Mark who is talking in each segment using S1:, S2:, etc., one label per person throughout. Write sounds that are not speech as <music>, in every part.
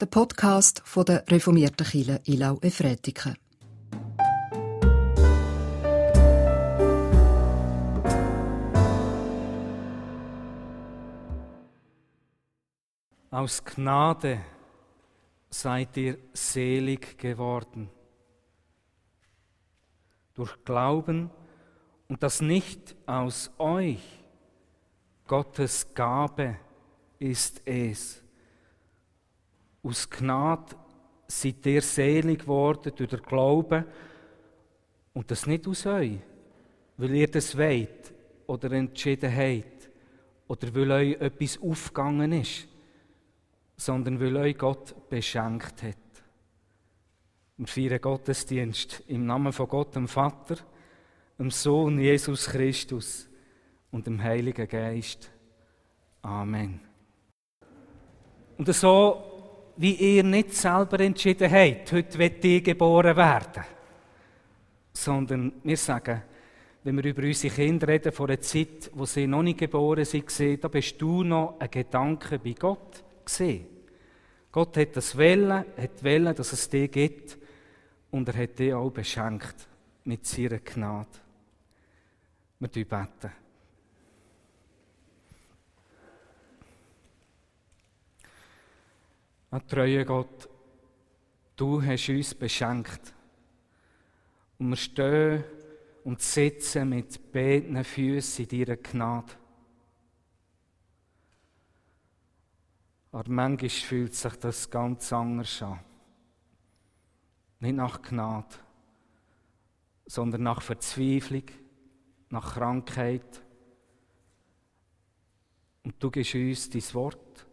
S1: der Podcast von der reformierten Kirche Ilau Efretiken.
S2: Aus Gnade seid ihr selig geworden. Durch Glauben und das nicht aus euch. Gottes Gabe ist es. Aus Gnade seid ihr selig geworden durch den Glauben und das nicht aus euch, weil ihr das wollt oder entschieden habt oder weil euch etwas aufgegangen ist sondern weil euch Gott beschenkt hat. Wir feiern Gottesdienst im Namen von Gott, dem Vater, dem Sohn Jesus Christus und dem Heiligen Geist. Amen. Und so, wie ihr nicht selber entschieden habt, heute wird ich geboren werden, sondern wir sagen, wenn wir über unsere Kinder reden, von einer Zeit, wo sie noch nicht geboren sind, da bist du noch ein Gedanke bei Gott gesehen. Gott hat das Wellen, hat Wellen, dass es dir gibt und er hat dich auch beschenkt mit seiner Gnade. Wir beten. Ein treuer Gott, du hast uns beschenkt. Und wir stehen und sitzen mit beiden Füßen in deiner Gnade. Aber manchmal fühlt sich das ganz anders an. Nicht nach Gnade, sondern nach Verzweiflung, nach Krankheit. Und du gibst uns dein Wort,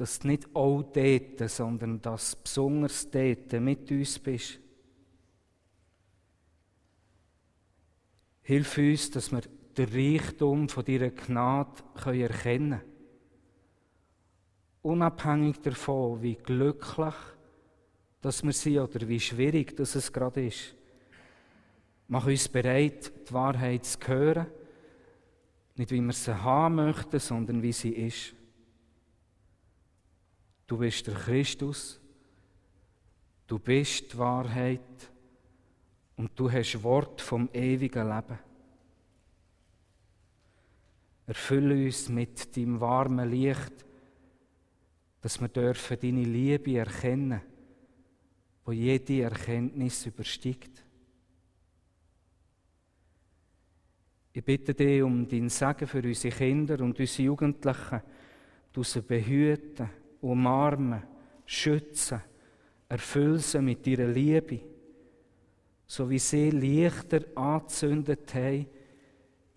S2: dass du nicht auch dort, sondern dass du besonders dort mit uns bist. Hilf uns, dass wir den Reichtum von deiner Gnade erkennen können Unabhängig davon, wie glücklich dass wir sind oder wie schwierig dass es gerade ist. Mach uns bereit, die Wahrheit zu hören. Nicht wie wir sie haben möchten, sondern wie sie ist. Du bist der Christus. Du bist die Wahrheit. Und du hast Wort vom ewigen Leben. Erfülle uns mit deinem warmen Licht dass wir dürfen deine Liebe erkennen, wo jede Erkenntnis übersteigt. Ich bitte dich um dein Segen für unsere Kinder und unsere Jugendlichen, du sie behüten, umarmen, schützen, erfüllen sie mit ihrer Liebe, so wie sie Lichter angezündet haben,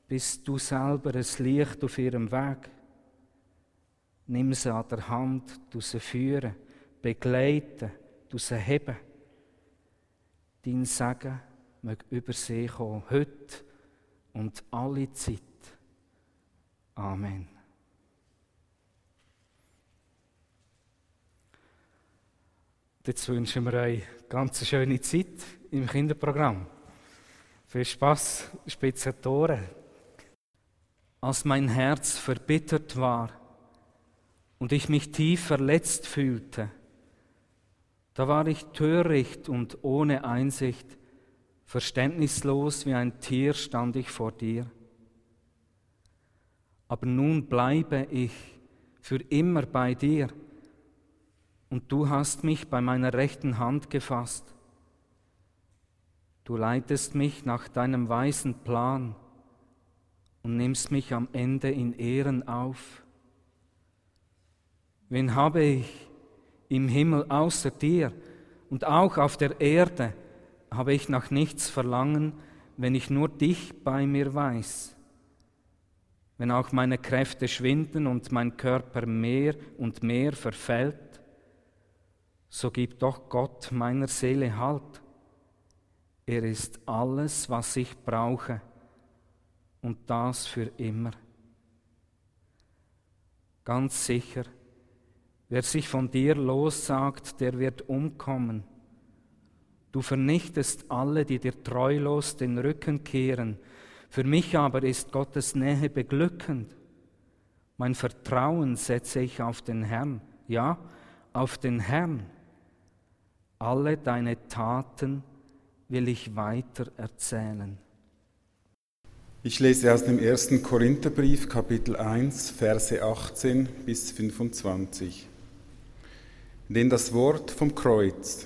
S2: bis du selber ein Licht auf ihrem Weg Nimm sie an der Hand, du sie führen, begleiten, du sie heben. Dein Segen möge über sie kommen, heute und alle Zeit. Amen. Jetzt wünschen wir euch eine ganz schöne Zeit im Kinderprogramm. Viel Spaß, spitze Tore. Als mein Herz verbittert war, und ich mich tief verletzt fühlte, da war ich töricht und ohne Einsicht, verständnislos wie ein Tier stand ich vor dir. Aber nun bleibe ich für immer bei dir, und du hast mich bei meiner rechten Hand gefasst. Du leitest mich nach deinem weisen Plan und nimmst mich am Ende in Ehren auf. Wen habe ich im Himmel außer dir? Und auch auf der Erde habe ich nach nichts verlangen, wenn ich nur dich bei mir weiß. Wenn auch meine Kräfte schwinden und mein Körper mehr und mehr verfällt, so gibt doch Gott meiner Seele Halt. Er ist alles, was ich brauche, und das für immer. Ganz sicher, Wer sich von dir lossagt, der wird umkommen. Du vernichtest alle, die dir treulos den Rücken kehren. Für mich aber ist Gottes Nähe beglückend. Mein Vertrauen setze ich auf den Herrn, ja, auf den Herrn. Alle deine Taten will ich weiter erzählen.
S3: Ich lese aus dem ersten Korintherbrief, Kapitel 1, Verse 18 bis 25. Denn das Wort vom Kreuz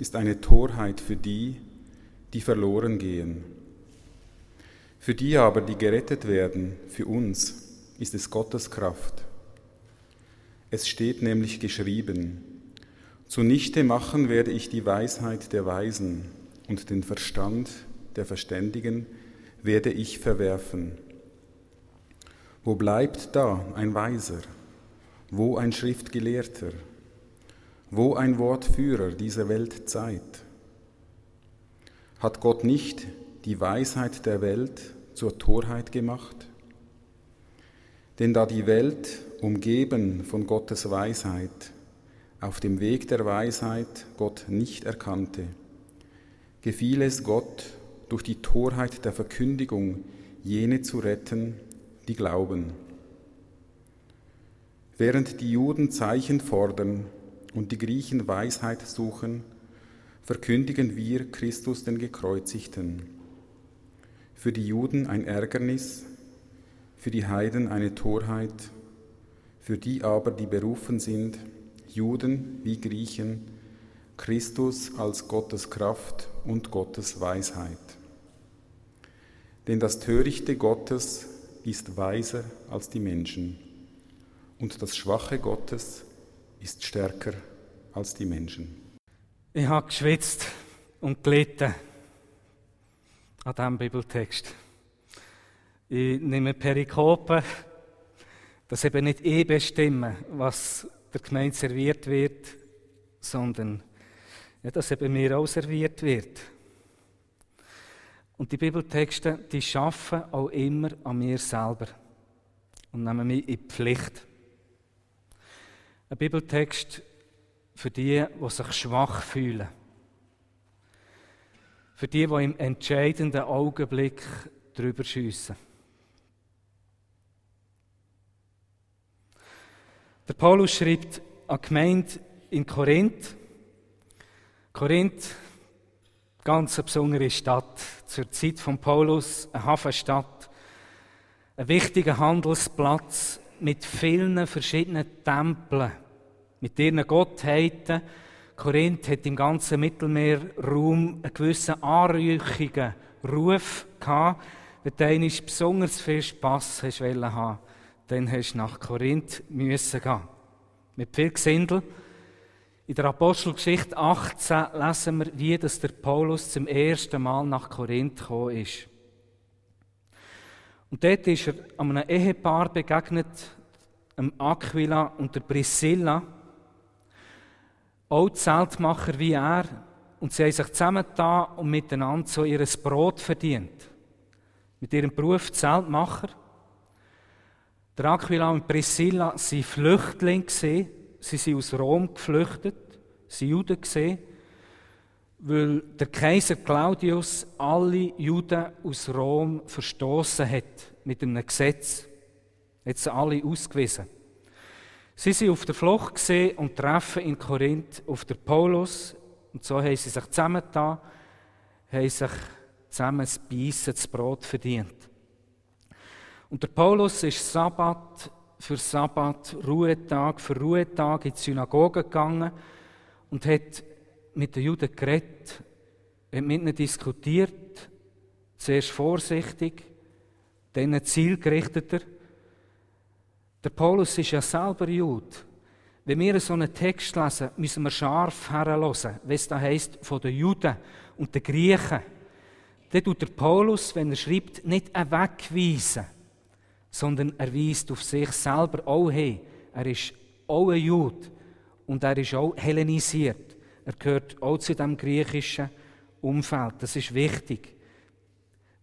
S3: ist eine Torheit für die, die verloren gehen. Für die aber, die gerettet werden, für uns, ist es Gottes Kraft. Es steht nämlich geschrieben, zunichte machen werde ich die Weisheit der Weisen und den Verstand der Verständigen werde ich verwerfen. Wo bleibt da ein Weiser? Wo ein Schriftgelehrter? Wo ein Wortführer dieser Weltzeit? Hat Gott nicht die Weisheit der Welt zur Torheit gemacht? Denn da die Welt, umgeben von Gottes Weisheit, auf dem Weg der Weisheit Gott nicht erkannte, gefiel es Gott, durch die Torheit der Verkündigung jene zu retten, die glauben. Während die Juden Zeichen fordern und die Griechen Weisheit suchen, verkündigen wir Christus den Gekreuzigten. Für die Juden ein Ärgernis, für die Heiden eine Torheit, für die aber, die berufen sind, Juden wie Griechen, Christus als Gottes Kraft und Gottes Weisheit. Denn das Törichte Gottes ist weiser als die Menschen und das Schwache Gottes ist stärker als die Menschen.
S2: Ich habe geschwitzt und gelitten an diesem Bibeltext. Ich nehme Perikopen, dass eben nicht ich bestimme, was der Gemeinde serviert wird, sondern ja, dass eben mir auch serviert wird. Und die Bibeltexte, die schaffen auch immer an mir selber und nehmen mich in die Pflicht. Ein Bibeltext für die, die sich schwach fühlen. Für die, die im entscheidenden Augenblick drüber schiessen. Der Paulus schreibt an die Gemeinde in Korinth. Korinth, ganz eine besondere Stadt. Zur Zeit von Paulus eine Hafenstadt. Ein wichtiger Handelsplatz mit vielen verschiedenen Tempeln, mit ihren Gottheiten. Korinth hat im ganzen Mittelmeerraum einen gewissen anrüchigen Ruf gehabt. Wenn du besonders viel Spass haben dann hast du nach Korinth müssen gehen. Mit viel Gesindel. In der Apostelgeschichte 18 lesen wir, wie das der Paulus zum ersten Mal nach Korinth gekommen ist. Und dort ist er einem Ehepaar begegnet, einem Aquila und der Priscilla, auch Zeltmacher wie er, und sie haben sich zusammengetan und miteinander so ihr Brot verdient. Mit ihrem Beruf Zeltmacher. Der Aquila und Priscilla waren Flüchtlinge. Sie sind aus Rom geflüchtet, sie waren Juden, weil der Kaiser Claudius alle Juden aus Rom verstoßen hat mit einem Gesetz. Hat sie alle ausgewiesen. Sie sind auf der Flucht und treffen in Korinth auf den Paulus. Und so haben sie sich zusammengetan, haben sich zusammen das Beißen, das Brot verdient. Und der Paulus ist Sabbat für Sabbat, Ruhetag für Ruhetag in die Synagoge gegangen und hat mit den Juden geredet, hat mit ihnen diskutiert, zuerst vorsichtig, dann zielgerichteter. Der Paulus ist ja selber Jude. Wenn wir so einen Text lesen, müssen wir scharf herhören, es da heisst, von den Juden und den Griechen. Dann tut der Paulus, wenn er schreibt, nicht wegweisen sondern er weist auf sich selber auch hin. Er ist auch ein Jude und er ist auch hellenisiert. Er gehört auch zu dem griechischen Umfeld. Das ist wichtig,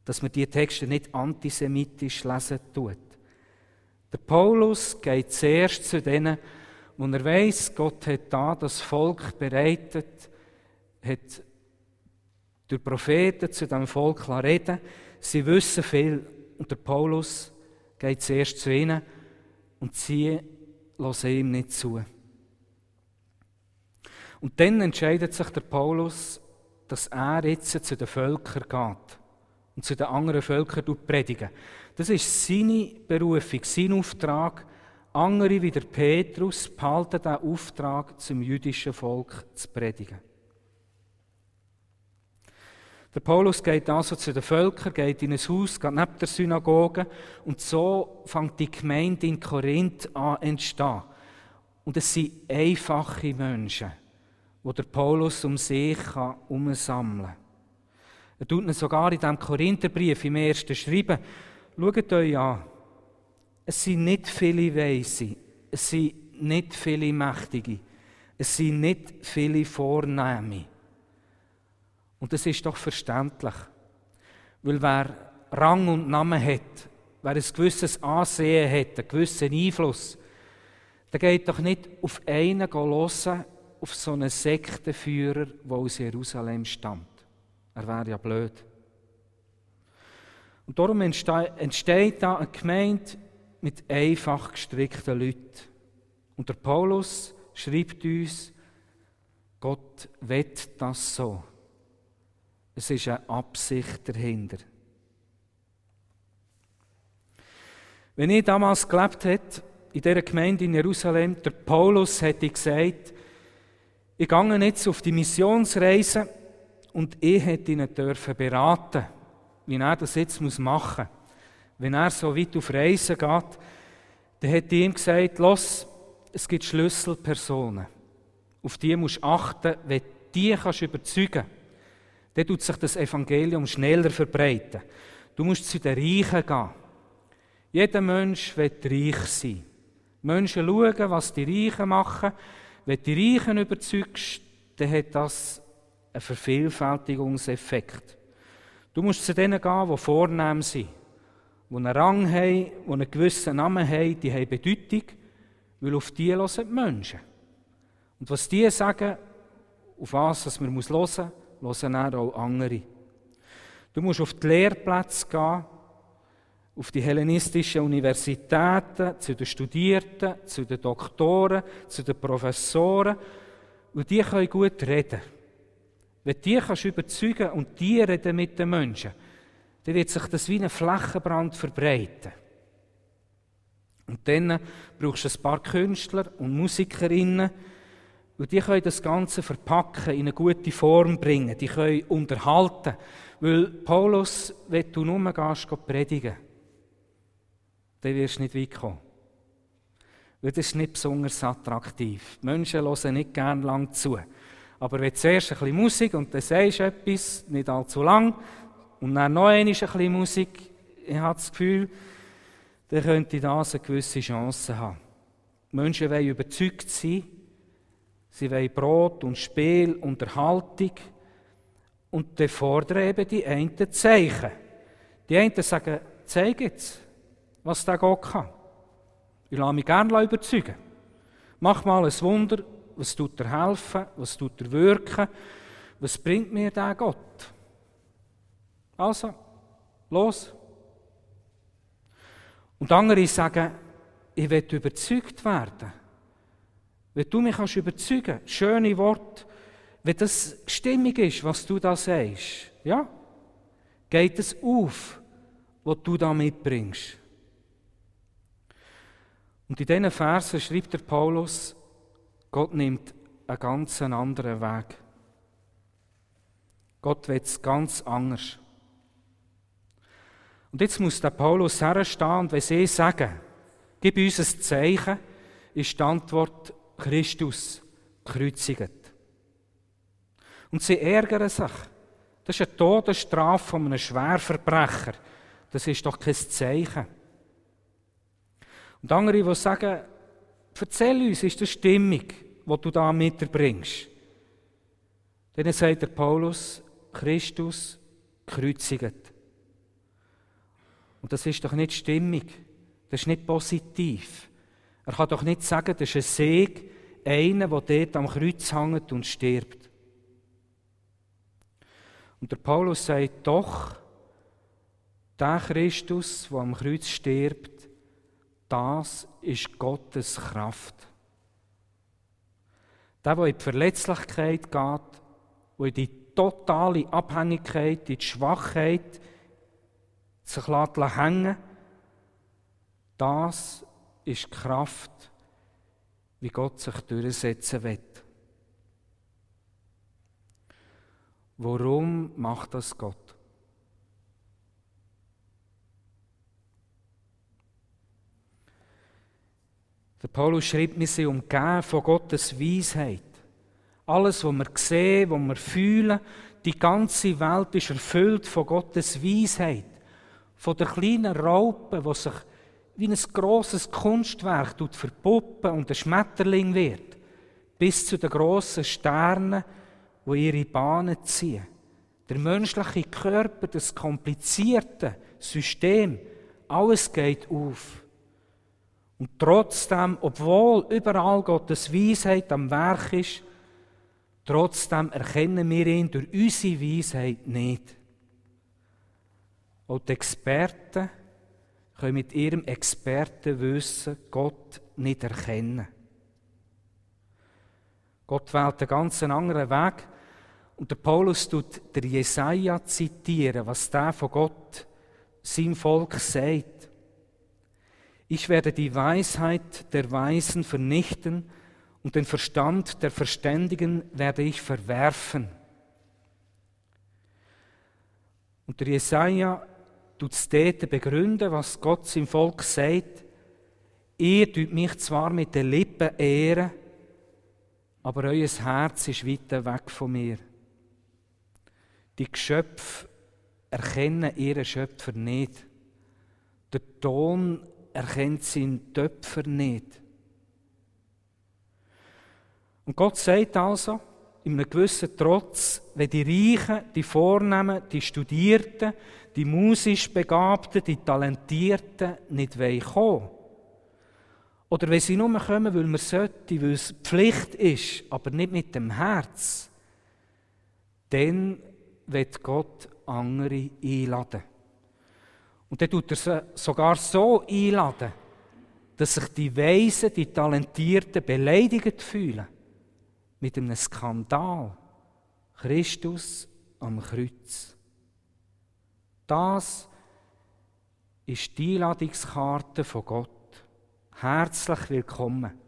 S2: dass man die Texte nicht antisemitisch lesen tut. Der Paulus geht zuerst zu denen, wo er weiß, Gott hat da das Volk bereitet, hat durch Propheten zu dem Volk reden. Sie wissen viel und der Paulus geht zuerst zu ihnen und sie hören ihm nicht zu. Und dann entscheidet sich der Paulus, dass er jetzt zu den Völkern geht und zu den anderen Völkern predigen. Das ist seine Berufung, sein Auftrag. Andere wie der Petrus behalten den Auftrag, zum jüdischen Volk zu predigen. Der Paulus geht also zu den Völkern, geht in ein Haus, geht neben der Synagoge und so fängt die Gemeinde in Korinth an entstehen. Und es sind einfache Menschen, wo der Paulus um sich umsammeln kann. Er tut ihn sogar in diesem Korintherbrief im ersten Schreiben. Schaut euch an. Es sind nicht viele Weise, es sind nicht viele Mächtige, es sind nicht viele Vornehme. Und das ist doch verständlich. Weil wer Rang und Namen hat, wer ein gewisses Ansehen hat, einen gewissen Einfluss, der geht doch nicht auf einen hören, auf so einen Sektenführer, der aus Jerusalem stammt. Er wäre ja blöd. Und darum entsteht da eine Gemeinde mit einfach gestrickten Leuten. Und der Paulus schreibt uns, Gott wett das so. Es ist eine Absicht dahinter. Wenn ich damals gelebt hätte, in dieser Gemeinde in Jerusalem, der Paulus hätte gesagt, ich gehe jetzt auf die Missionsreise und ich hätte ihn dürfen beraten, wie er das jetzt machen muss. Wenn er so weit auf Reisen geht, dann hätte ich ihm gesagt, los, es gibt Schlüsselpersonen. Auf die musst du achten, wenn du die kannst überzeugen kannst dann tut sich das Evangelium schneller verbreiten. Du musst zu den Reichen gehen. Jeder Mensch wird reich sein. Menschen schauen, was die Reichen machen. Wenn du die Reichen überzeugst, dann hat das einen Vervielfältigungseffekt. Du musst zu denen gehen, die vornehm sind, die einen Rang haben, die einen gewissen Namen haben, die haben Bedeutung, weil auf die hören die Menschen. Und was die sagen, auf was man hören muss, hören auch andere. Du musst auf die Lehrplätze gehen, auf die hellenistischen Universitäten, zu den Studierten, zu den Doktoren, zu den Professoren. Und die können gut reden. Wenn die kannst überzeugen und die reden mit den Menschen, dann wird sich das wie ein Flächenbrand verbreiten. Und dann brauchst du ein paar Künstler und Musikerinnen, und die können das Ganze verpacken, in eine gute Form bringen. Die können unterhalten. Weil Paulus, wenn du nur gehst, predigen, dann wirst du nicht weit kommen. Weil das ist nicht besonders attraktiv. Die Menschen hören nicht gern lang zu. Aber wenn du zuerst ein bisschen Musik und dann sagst du etwas, nicht allzu lang, und dann noch ein bisschen Musik, ich habe das Gefühl, dann könnte das eine gewisse Chance haben. Die Menschen wollen überzeugt sein, Sie wollen Brot und Spiel, Unterhaltung. Und dann fordern eben die einen Zeichen. Die einen sagen, zeig jetzt, was der Gott kann. Ich lasse mich gerne überzeugen. Mach mal ein Wunder, was tut er helfen, was tut er wirken, was bringt mir der Gott? Also, los. Und andere sagen, ich will überzeugt werden. Wenn du mich kannst überzeugen kannst, schöne Worte, wenn das stimmig ist, was du da sagst, ja, geht es auf, was du da mitbringst. Und in diesen Versen schreibt der Paulus, Gott nimmt einen ganz anderen Weg. Gott will es ganz anders. Und jetzt muss der Paulus herstehen und wenn sie sagen, gib uns ein Zeichen, ist die Antwort, Christus gekreuzigt. Und sie ärgern sich. Das ist eine Todesstrafe von einem Schwerverbrecher. Das ist doch kein Zeichen. Und andere, die sagen, erzähl uns, ist das stimmig, was du da mitbringst? Dann sagt der Paulus, Christus gekreuzigt. Und das ist doch nicht stimmig. Das ist nicht positiv. Er kann doch nicht sagen, das ist ein Seg, einer, der dort am Kreuz hängt und stirbt. Und der Paulus sagt doch, der Christus, der am Kreuz stirbt, das ist Gottes Kraft. Der, der in die Verletzlichkeit geht, der in die totale Abhängigkeit, in die Schwachheit sich hängen das ist Kraft, wie Gott sich durchsetzen wird. Warum macht das Gott? Der Paulus schreibt, wir sind umgeben von Gottes Weisheit. Alles, was wir sehen, was wir fühlen, die ganze Welt ist erfüllt von Gottes Weisheit. Von der kleinen Raupe, die sich wie ein grosses Kunstwerk verpuppen und ein Schmetterling wird, bis zu den grossen Sternen, die ihre Bahnen ziehen. Der menschliche Körper, das komplizierte System, alles geht auf. Und trotzdem, obwohl überall Gottes Weisheit am Werk ist, trotzdem erkennen wir ihn durch unsere Weisheit nicht. Auch die Experten können mit ihrem Expertenwissen Gott nicht erkennen. Gott wählt einen ganz anderen Weg. Und der Paulus tut der Jesaja zitieren, was der von Gott seinem Volk sagt. Ich werde die Weisheit der Weisen vernichten und den Verstand der Verständigen werde ich verwerfen. Und der Jesaja tut es dort begründen, was Gott seinem Volk sagt. Ihr tut mich zwar mit den Lippen ehren, aber euer Herz ist weit weg von mir. Die Geschöpfe erkennen ihren Schöpfer nicht. Der Ton erkennt seinen Töpfer nicht. Und Gott sagt also, in einem gewissen Trotz, wenn die Reichen, die Vornehmen, die Studierten, die musisch Begabten, die Talentierten nicht kommen wollen, oder wenn sie nur kommen, weil man sollte, weil es Pflicht ist, aber nicht mit dem Herz, dann wird Gott andere einladen. Und dann tut er sie sogar so einladen, dass sich die Weisen, die Talentierten beleidigt fühlen. Mit einem Skandal. Christus am Kreuz. Das ist die Einladungskarte von Gott. Herzlich willkommen.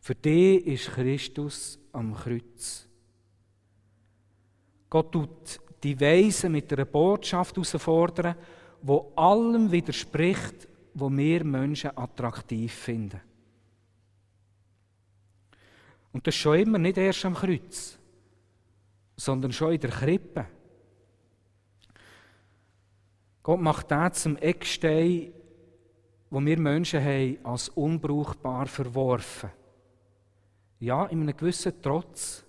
S2: Für dich ist Christus am Kreuz. Gott tut die Weisen mit einer Botschaft herausfordern, wo allem widerspricht, wo wir Menschen attraktiv finden. Und das schon immer nicht erst am Kreuz, sondern schon in der Krippe. Gott macht das zum Eckstein, wo wir Menschen haben, als unbrauchbar verworfen. Ja, in einem gewissen Trotz,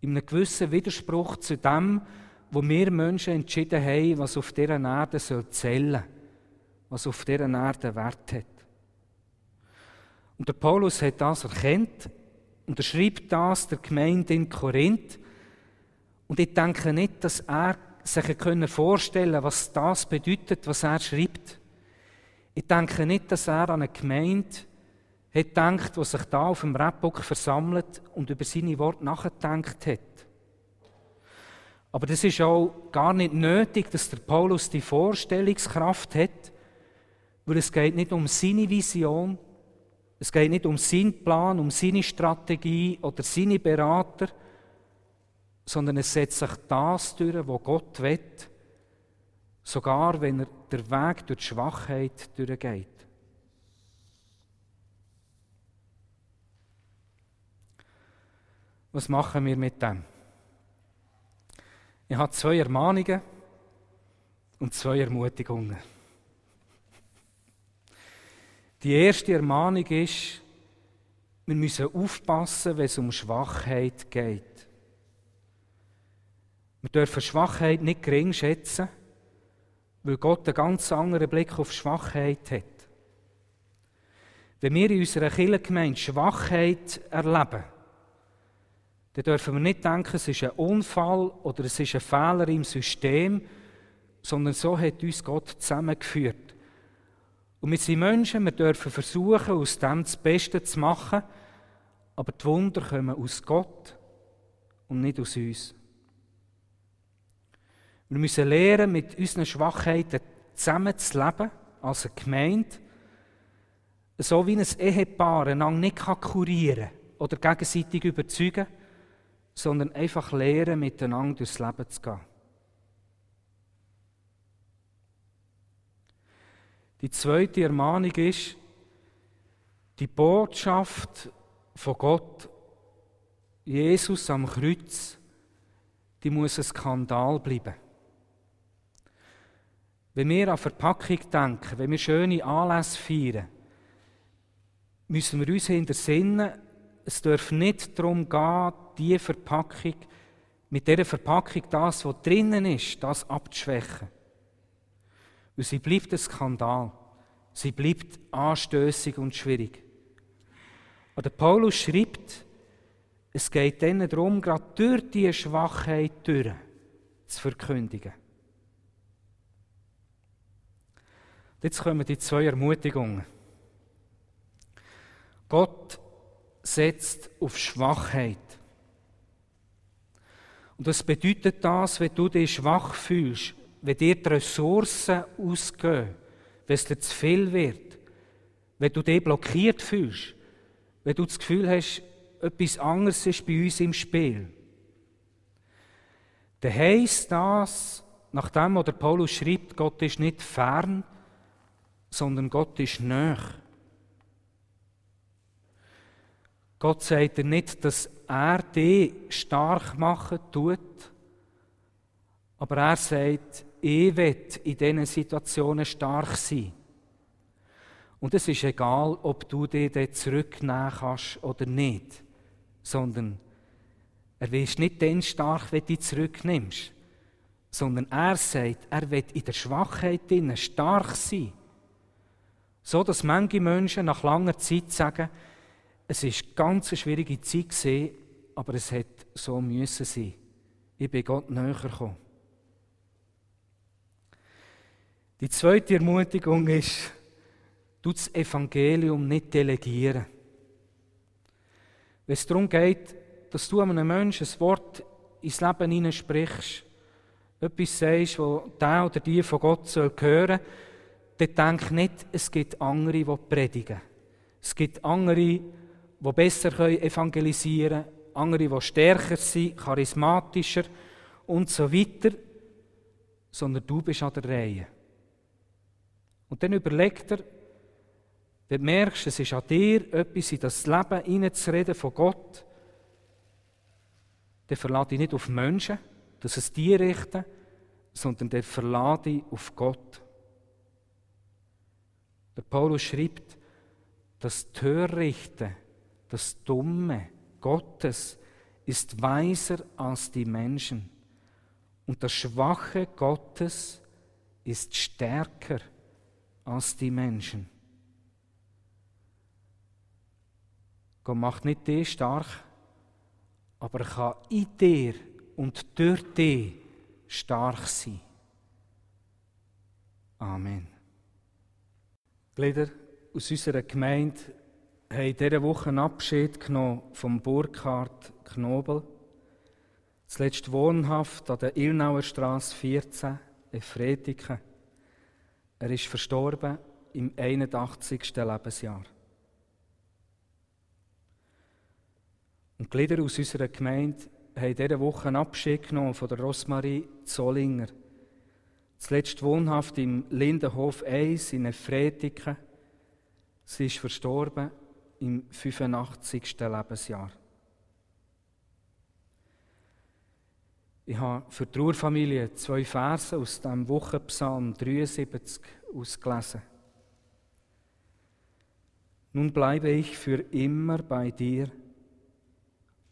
S2: in einem gewissen Widerspruch zu dem, wo wir Menschen entschieden haben, was auf dieser Erde soll zählen was auf dieser Erde Wert hat. Und der Paulus hat das erkannt und er schreibt das der Gemeinde in Korinth. Und ich denke nicht, dass er sich vorstellen können, was das bedeutet, was er schreibt. Ich denke nicht, dass er an eine Gemeinde hat gedacht, die sich da auf dem Rapbock versammelt und über seine Worte nachgedacht hat. Aber das ist auch gar nicht nötig, dass der Paulus die Vorstellungskraft hat, weil es geht nicht um seine Vision, es geht nicht um seinen Plan, um seine Strategie oder seine Berater, sondern es setzt sich das durch, wo Gott will, sogar wenn er der Weg durch die Schwachheit durchgeht. Was machen wir mit dem? Ich habe zwei Ermahnungen und zwei Ermutigungen. Die erste Ermahnung ist, wir müssen aufpassen, wenn es um Schwachheit geht. Wir dürfen Schwachheit nicht gering schätzen, weil Gott einen ganz anderen Blick auf Schwachheit hat. Wenn wir in unserer Kirchengemeinde Schwachheit erleben, dann dürfen wir nicht denken, es ist ein Unfall oder es ist ein Fehler im System, sondern so hat uns Gott zusammengeführt. Und wir sind Menschen, wir dürfen versuchen, aus dem das Beste zu machen, Aber die Wunder kommen aus Gott und nicht aus uns. Wir müssen lernen, mit unseren Schwachheiten zusammen zu leben, als eine Gemeinde, so wie ein Ehepaar einander nicht kurieren kann oder gegenseitig überzeugen, sondern einfach lernen, miteinander durchs Leben zu gehen. Die zweite Ermahnung ist, die Botschaft von Gott, Jesus am Kreuz, die muss ein Skandal bleiben. Wenn wir an Verpackung denken, wenn wir schöne Anlässe feiern, müssen wir uns hintersinnen, es darf nicht darum gehen, diese Verpackung, mit dieser Verpackung das, was drinnen ist, das abzuschwächen. Weil sie bleibt ein Skandal. Sie bleibt anstößig und schwierig. Aber Paulus schreibt, es geht ihnen darum, gerade durch diese Schwachheit durch zu verkündigen. Jetzt kommen die zwei Ermutigungen. Gott setzt auf Schwachheit. Und was bedeutet das, wenn du dich schwach fühlst, wenn dir die Ressourcen ausgehen, wenn es dir zu viel wird, wenn du dich blockiert fühlst, wenn du das Gefühl hast, etwas anderes ist bei uns im Spiel. Dann heisst das, nachdem der Paulus schreibt, Gott ist nicht fern, sondern Gott ist näher. Gott sagt dir nicht, dass er dich stark machen tut, aber er sagt, ich will in diesen Situationen stark sein. Und es ist egal, ob du dich dann zurücknehmen kannst oder nicht, sondern er ist nicht dann stark, wenn du dich zurücknimmst, sondern er sagt, er will in der Schwachheit stark sein. So, dass manche Menschen nach langer Zeit sagen, es ist ganz eine schwierige Zeit gewesen, aber es hat so müssen sein. Ich bin Gott näher gekommen. Die zweite Ermutigung ist, du das Evangelium nicht delegieren. Wenn es darum geht, dass du einem Menschen ein Wort ins Leben hineinsprichst, etwas sagst, wo der oder die von Gott soll hören soll, dann denk nicht, es gibt andere, die predigen. Es gibt andere, die besser evangelisieren können, andere, die stärker sind, charismatischer und so weiter, sondern du bist an der Reihe. Und dann überlegt er, wenn du merkst, es ist an dir, etwas in das Leben hineinzureden von Gott, dann verlade dich nicht auf Menschen, dass es dir richten, sondern dann verlade dich auf Gott. Der Paulus schreibt, das Törichte, das Dumme Gottes ist weiser als die Menschen. Und das Schwache Gottes ist stärker als die Menschen. Gott macht nicht dich stark, aber er kann in dir und durch dich stark sein. Amen. Glieder aus unserer Gemeinde haben in dieser Woche Abschied genommen vom Burkhard Knobel. Zuletzt wohnhaft an der Ilnauer Straße 14 in Fretiken. Er ist verstorben im 81. Lebensjahr. Und die Glieder aus unserer Gemeinde haben in dieser Woche einen Abschied genommen von der Rosmarie Zollinger. Zuletzt wohnhaft im Lindenhof 1 in Fretiken. Sie ist verstorben im 85. Lebensjahr. Ich habe für die Ruhrfamilie zwei Verse aus dem Wochenpsalm 73 ausgelesen. Nun bleibe ich für immer bei dir,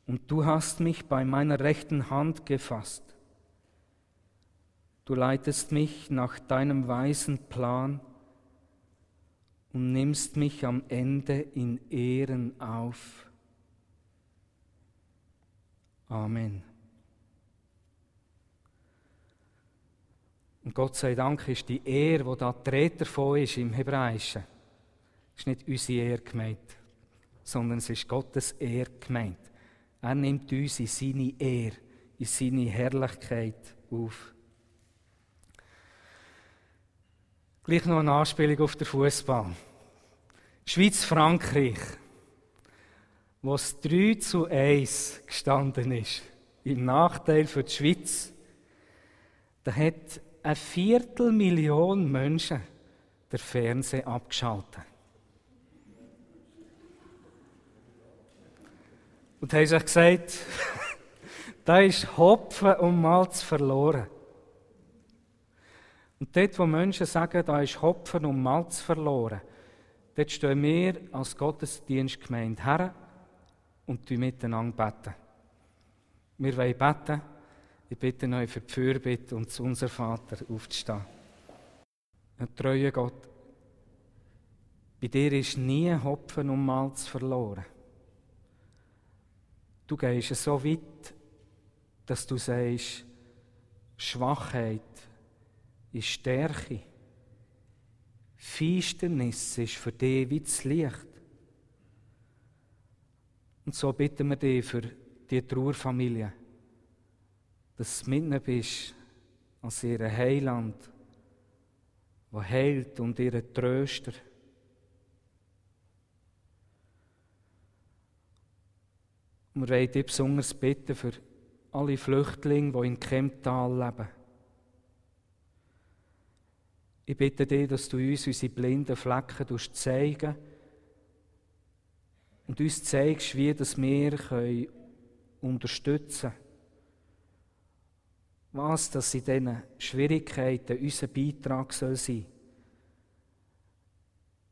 S2: und du hast mich bei meiner rechten Hand gefasst. Du leitest mich nach deinem weisen Plan und nimmst mich am Ende in Ehren auf. Amen. Und Gott sei Dank ist die Ehre, die da die Rede ist im Hebräischen, ist nicht unsere Ehre gemeint. sondern es ist Gottes Ehre gemeint. Er nimmt uns in seine Ehre, in seine Herrlichkeit auf. Gleich noch eine Anspielung auf den Fußball. Schweiz-Frankreich, wo es 3 zu 1 gestanden ist, im Nachteil für die Schweiz, da hat eine Viertelmillion Menschen der Fernseher abgeschaltet. Und haben sich gesagt, <laughs> da ist Hopfen und Malz verloren. Und dort, wo Menschen sagen, da ist Hopfen und Malz verloren, dort stehen wir als Gottesdienstgemeinde her und miteinander beten. Wir wollen beten. Ich bitte euch für die Fürbitte und zu unser Vater aufzustehen. Ein treuer Gott, bei dir ist nie Hopfen und Malz verloren. Du gehst so weit, dass du sagst, Schwachheit ist Stärke. Finsternis ist für dich wie das Licht. Und so bitten wir dich für die Trauerfamilie, dass du mit bist als ihr Heiland, der heilt und ihre Tröster. Und wir wollen dich besonders bitten für alle Flüchtlinge, die in Kemptal leben. Ich bitte dich, dass du uns unsere blinden Flecken zeigen und uns zeigst, wie dass wir unterstützen können. Was das in diesen Schwierigkeiten unser Beitrag soll sein.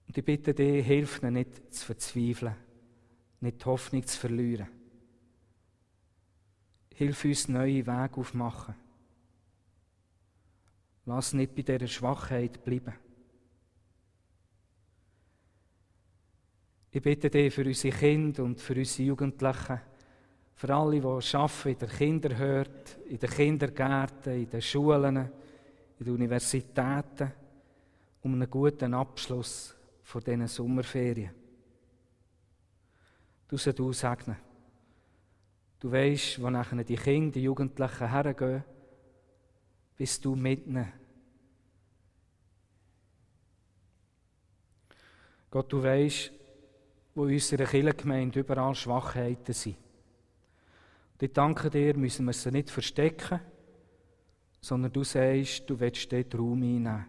S2: Und ich bitte dich, hilf mir nicht zu verzweifeln, nicht die Hoffnung zu verlieren. Hilf uns, neue Wege aufmachen. Lass nicht bei dieser Schwachheit bleiben. Ich bitte dich für unsere Kinder und für unsere Jugendlichen, für alle, die arbeiten in der Kinderhört, in den Kindergärten, in den Schulen, in den Universitäten, um einen guten Abschluss von diesen Sommerferien. Du sollst du segnen. Du weißt, wo nachher die Kinder, die Jugendlichen hergehen, bist du mit ihnen. Gott, du weißt, wo in unserer Kirchengemeinde überall Schwachheiten sind. Ich danke dir, müssen wir sie nicht verstecken, sondern du sagst, du willst dort Raum einnehmen.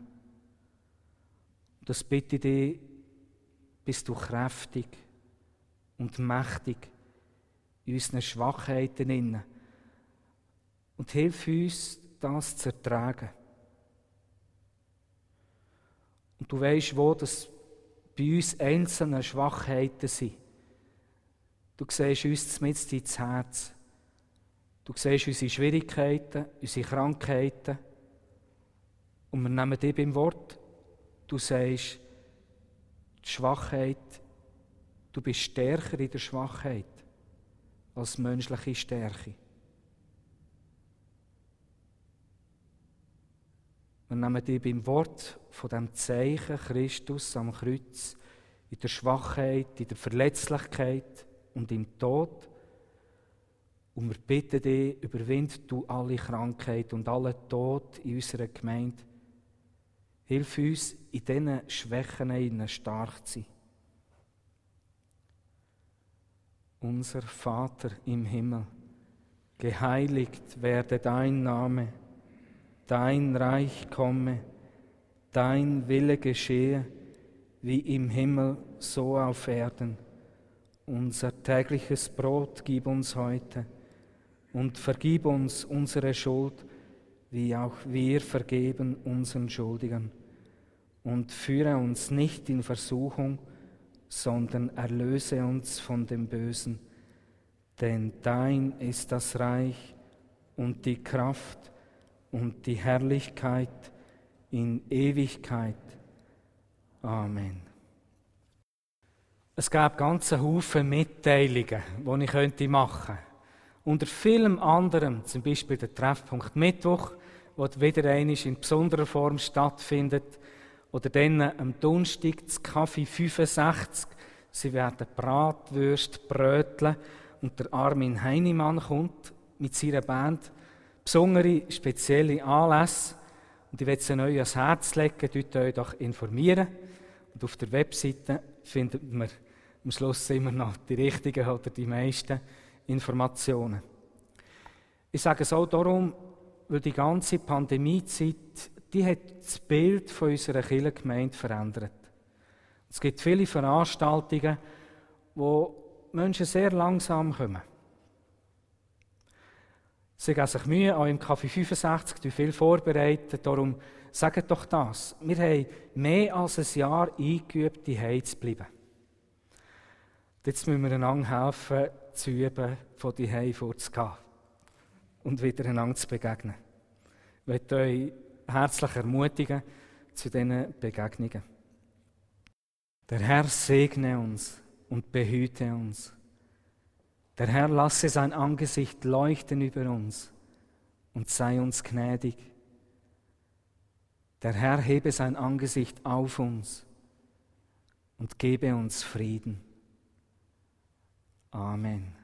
S2: Das bitte ich dich, bist du kräftig und mächtig in unseren Schwachheiten inne. Und hilf uns, das zu ertragen. Und du weißt, wo das bei uns einzelne Schwachheiten sind. Du siehst uns mit ins Herz. Du siehst unsere Schwierigkeiten, unsere Krankheiten. Und wir nehmen dich beim Wort. Du sagst, die Schwachheit, du bist stärker in der Schwachheit als menschliche Stärke. Wir nehmen dich beim Wort von dem Zeichen Christus am Kreuz in der Schwachheit, in der Verletzlichkeit und im Tod. Und wir bitten dich, überwind du alle Krankheit und alle Tod in unserer Gemeinde. Hilf uns, in diesen Schwächen stark zu sein. Unser Vater im Himmel, geheiligt werde dein Name, dein Reich komme, dein Wille geschehe, wie im Himmel, so auf Erden. Unser tägliches Brot gib uns heute und vergib uns unsere Schuld, wie auch wir vergeben unseren Schuldigern. Und führe uns nicht in Versuchung, sondern erlöse uns von dem Bösen. Denn dein ist das Reich und die Kraft und die Herrlichkeit in Ewigkeit. Amen. Es gab ganze Haufen Mitteilungen, die ich machen könnte. Unter vielem anderem, zum Beispiel der Treffpunkt Mittwoch, wo wieder einmal in besonderer Form stattfindet, oder dann am Donnerstag das Kaffee 65, Sie werden Bratwürst, Brötle und der Armin Heinemann kommt mit seiner Band besondere, spezielle Anlässe. Und ich werde sie euch ans Herz legen, dort euch doch informieren. Und auf der Webseite findet man am Schluss immer noch die richtigen oder die meisten Informationen. Ich sage es auch darum, weil die ganze Pandemiezeit, die hat das Bild von unserer Kirchengemeinde verändert. Es gibt viele Veranstaltungen, wo Menschen sehr langsam kommen. Sie geben sich Mühe, auch im Kaffee 65, die viel vorbereiten. Darum sagt doch das. Wir haben mehr als ein Jahr eingeübt, die zu bleiben. Jetzt müssen wir einander helfen, zu üben, von die Hause vorzugehen und wieder einander zu begegnen. Ich möchte euch herzlich ermutigen zu diesen Begegnungen. Der Herr segne uns und behüte uns. Der Herr lasse sein Angesicht leuchten über uns und sei uns gnädig. Der Herr hebe sein Angesicht auf uns und gebe uns Frieden. Amen.